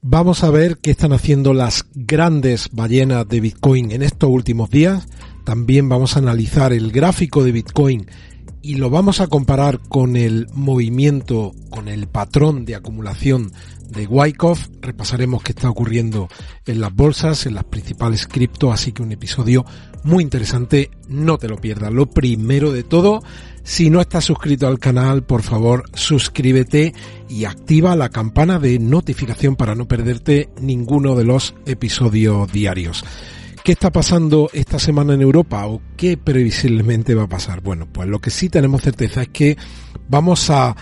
Vamos a ver qué están haciendo las grandes ballenas de Bitcoin en estos últimos días. También vamos a analizar el gráfico de Bitcoin y lo vamos a comparar con el movimiento, con el patrón de acumulación de Wyckoff. Repasaremos qué está ocurriendo en las bolsas, en las principales cripto, así que un episodio muy interesante, no te lo pierdas. Lo primero de todo, si no estás suscrito al canal, por favor suscríbete y activa la campana de notificación para no perderte ninguno de los episodios diarios. ¿Qué está pasando esta semana en Europa o qué previsiblemente va a pasar? Bueno, pues lo que sí tenemos certeza es que vamos a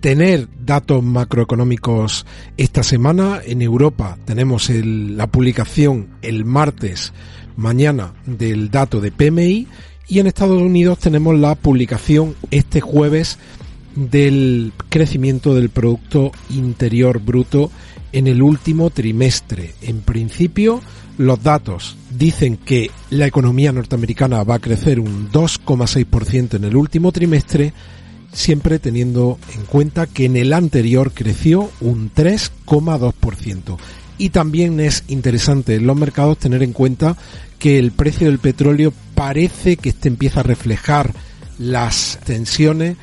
tener datos macroeconómicos esta semana. En Europa tenemos la publicación el martes, mañana, del dato de PMI y en Estados Unidos tenemos la publicación este jueves del crecimiento del Producto Interior Bruto en el último trimestre. En principio, los datos dicen que la economía norteamericana va a crecer un 2,6% en el último trimestre, siempre teniendo en cuenta que en el anterior creció un 3,2%. Y también es interesante en los mercados tener en cuenta que el precio del petróleo parece que este empieza a reflejar las tensiones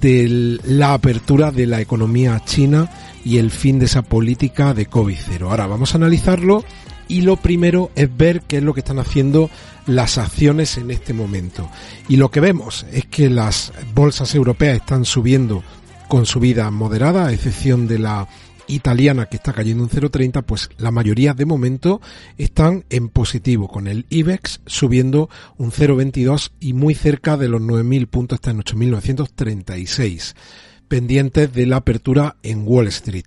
de la apertura de la economía china y el fin de esa política de COVID-0. Ahora vamos a analizarlo y lo primero es ver qué es lo que están haciendo las acciones en este momento. Y lo que vemos es que las bolsas europeas están subiendo con subida moderada, a excepción de la italiana que está cayendo un 0,30, pues la mayoría de momento están en positivo, con el IBEX subiendo un 0,22 y muy cerca de los 9.000 puntos, está en 8.936 pendientes de la apertura en Wall Street.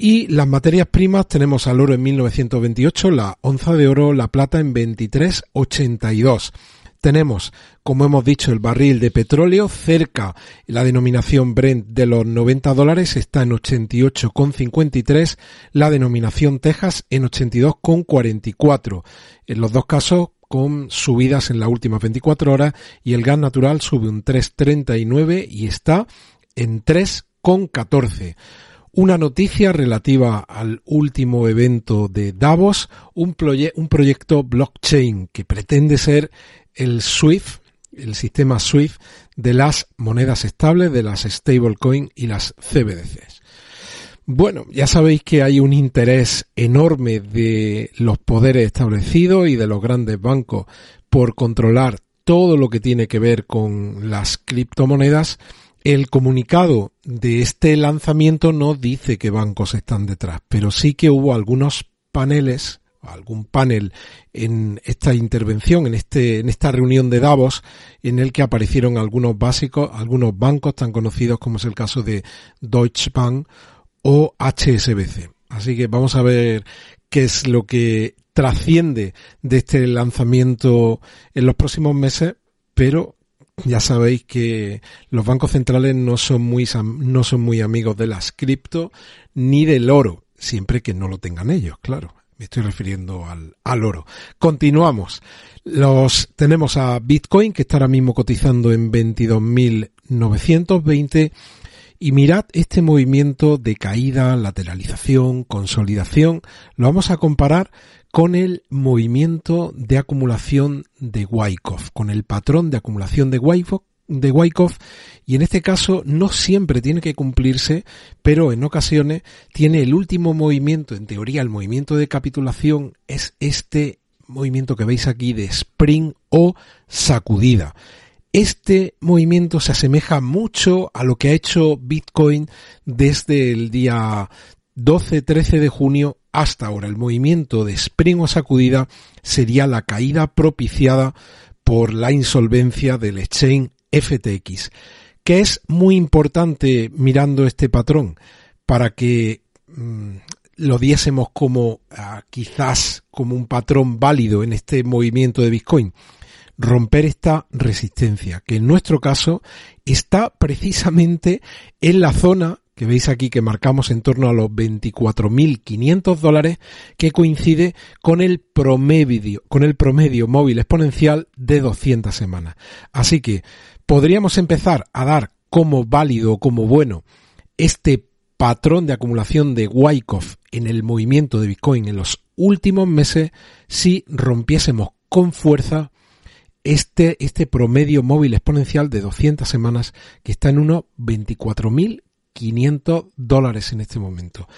Y las materias primas tenemos al oro en 1928, la onza de oro, la plata en 23,82. Tenemos, como hemos dicho, el barril de petróleo cerca, la denominación Brent de los 90 dólares está en 88,53, la denominación Texas en 82,44. En los dos casos con subidas en las últimas 24 horas y el gas natural sube un 3,39 y está en 3,14 una noticia relativa al último evento de Davos, un, un proyecto blockchain que pretende ser el SWIFT, el sistema SWIFT de las monedas estables, de las stablecoin y las CBDCs. Bueno, ya sabéis que hay un interés enorme de los poderes establecidos y de los grandes bancos por controlar todo lo que tiene que ver con las criptomonedas el comunicado de este lanzamiento no dice que bancos están detrás, pero sí que hubo algunos paneles, algún panel en esta intervención, en este, en esta reunión de Davos, en el que aparecieron algunos básicos, algunos bancos tan conocidos como es el caso de Deutsche Bank o HSBC. Así que vamos a ver qué es lo que trasciende de este lanzamiento en los próximos meses, pero ya sabéis que los bancos centrales no son muy, no son muy amigos de las cripto ni del oro, siempre que no lo tengan ellos, claro. Me estoy refiriendo al, al oro. Continuamos. Los, tenemos a Bitcoin que está ahora mismo cotizando en 22.920 y mirad este movimiento de caída, lateralización, consolidación. Lo vamos a comparar con el movimiento de acumulación de Wyckoff, con el patrón de acumulación de Wyckoff, de Wyckoff y en este caso no siempre tiene que cumplirse, pero en ocasiones tiene el último movimiento, en teoría el movimiento de capitulación es este movimiento que veis aquí de spring o sacudida. Este movimiento se asemeja mucho a lo que ha hecho Bitcoin desde el día 12-13 de junio hasta ahora. El movimiento de spring o sacudida sería la caída propiciada por la insolvencia del exchange FTX, que es muy importante mirando este patrón para que mm, lo diésemos como ah, quizás como un patrón válido en este movimiento de Bitcoin? Romper esta resistencia, que en nuestro caso está precisamente en la zona que veis aquí que marcamos en torno a los 24.500 dólares, que coincide con el promedio, con el promedio móvil exponencial de 200 semanas. Así que podríamos empezar a dar como válido como bueno este patrón de acumulación de Wyckoff en el movimiento de Bitcoin en los últimos meses si rompiésemos con fuerza este, este promedio móvil exponencial de 200 semanas que está en unos 24.000 500 dólares en este momento.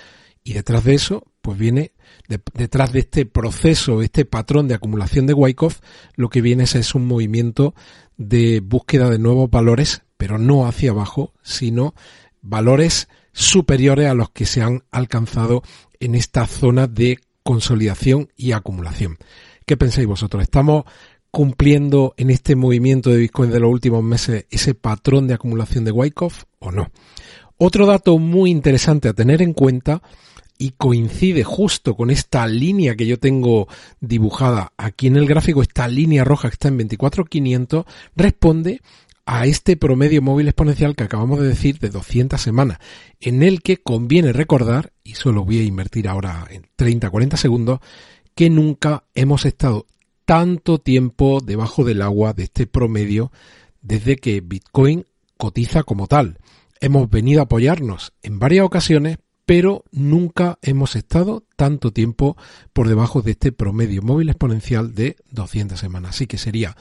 Y detrás de eso, pues viene, detrás de este proceso, este patrón de acumulación de Wyckoff, lo que viene es, es un movimiento de búsqueda de nuevos valores, pero no hacia abajo, sino valores superiores a los que se han alcanzado en esta zona de consolidación y acumulación. ¿Qué pensáis vosotros? ¿Estamos cumpliendo en este movimiento de Bitcoin de los últimos meses ese patrón de acumulación de Wyckoff o no? Otro dato muy interesante a tener en cuenta y coincide justo con esta línea que yo tengo dibujada aquí en el gráfico, esta línea roja que está en 24.500, responde a este promedio móvil exponencial que acabamos de decir de 200 semanas, en el que conviene recordar, y solo voy a invertir ahora en 30-40 segundos, que nunca hemos estado tanto tiempo debajo del agua de este promedio desde que Bitcoin cotiza como tal hemos venido a apoyarnos en varias ocasiones, pero nunca hemos estado tanto tiempo por debajo de este promedio móvil exponencial de 200 semanas. Así que sería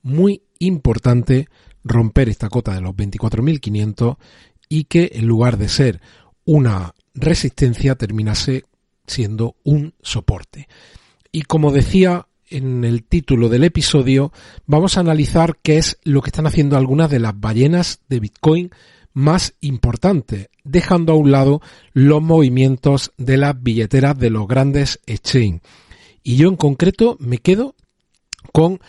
muy importante romper esta cota de los 24.500 y que en lugar de ser una resistencia terminase siendo un soporte. Y como decía en el título del episodio, vamos a analizar qué es lo que están haciendo algunas de las ballenas de Bitcoin más importante, dejando a un lado los movimientos de las billeteras de los grandes exchange. Y yo en concreto me quedo con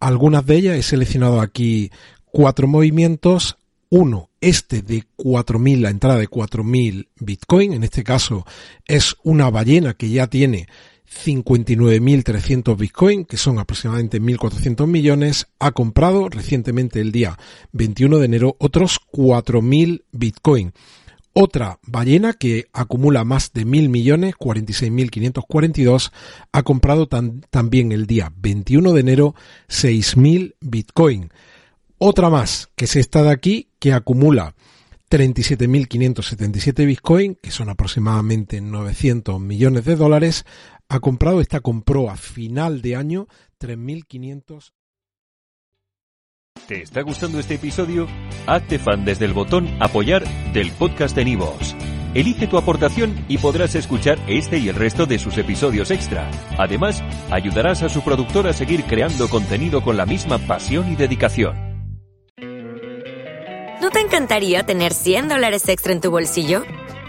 algunas de ellas. He seleccionado aquí cuatro movimientos. Uno, este de 4.000, la entrada de 4.000 Bitcoin. En este caso es una ballena que ya tiene 59.300 Bitcoin, que son aproximadamente 1.400 millones, ha comprado recientemente el día 21 de enero otros 4.000 Bitcoin. Otra ballena que acumula más de 1.000 millones, 46.542, ha comprado también el día 21 de enero 6.000 Bitcoin. Otra más, que es esta de aquí, que acumula 37.577 Bitcoin, que son aproximadamente 900 millones de dólares, ha comprado, esta compró a final de año 3.500. ¿Te está gustando este episodio? Hazte fan desde el botón apoyar del podcast de Nivos. Elige tu aportación y podrás escuchar este y el resto de sus episodios extra. Además, ayudarás a su productor a seguir creando contenido con la misma pasión y dedicación. ¿No te encantaría tener 100 dólares extra en tu bolsillo?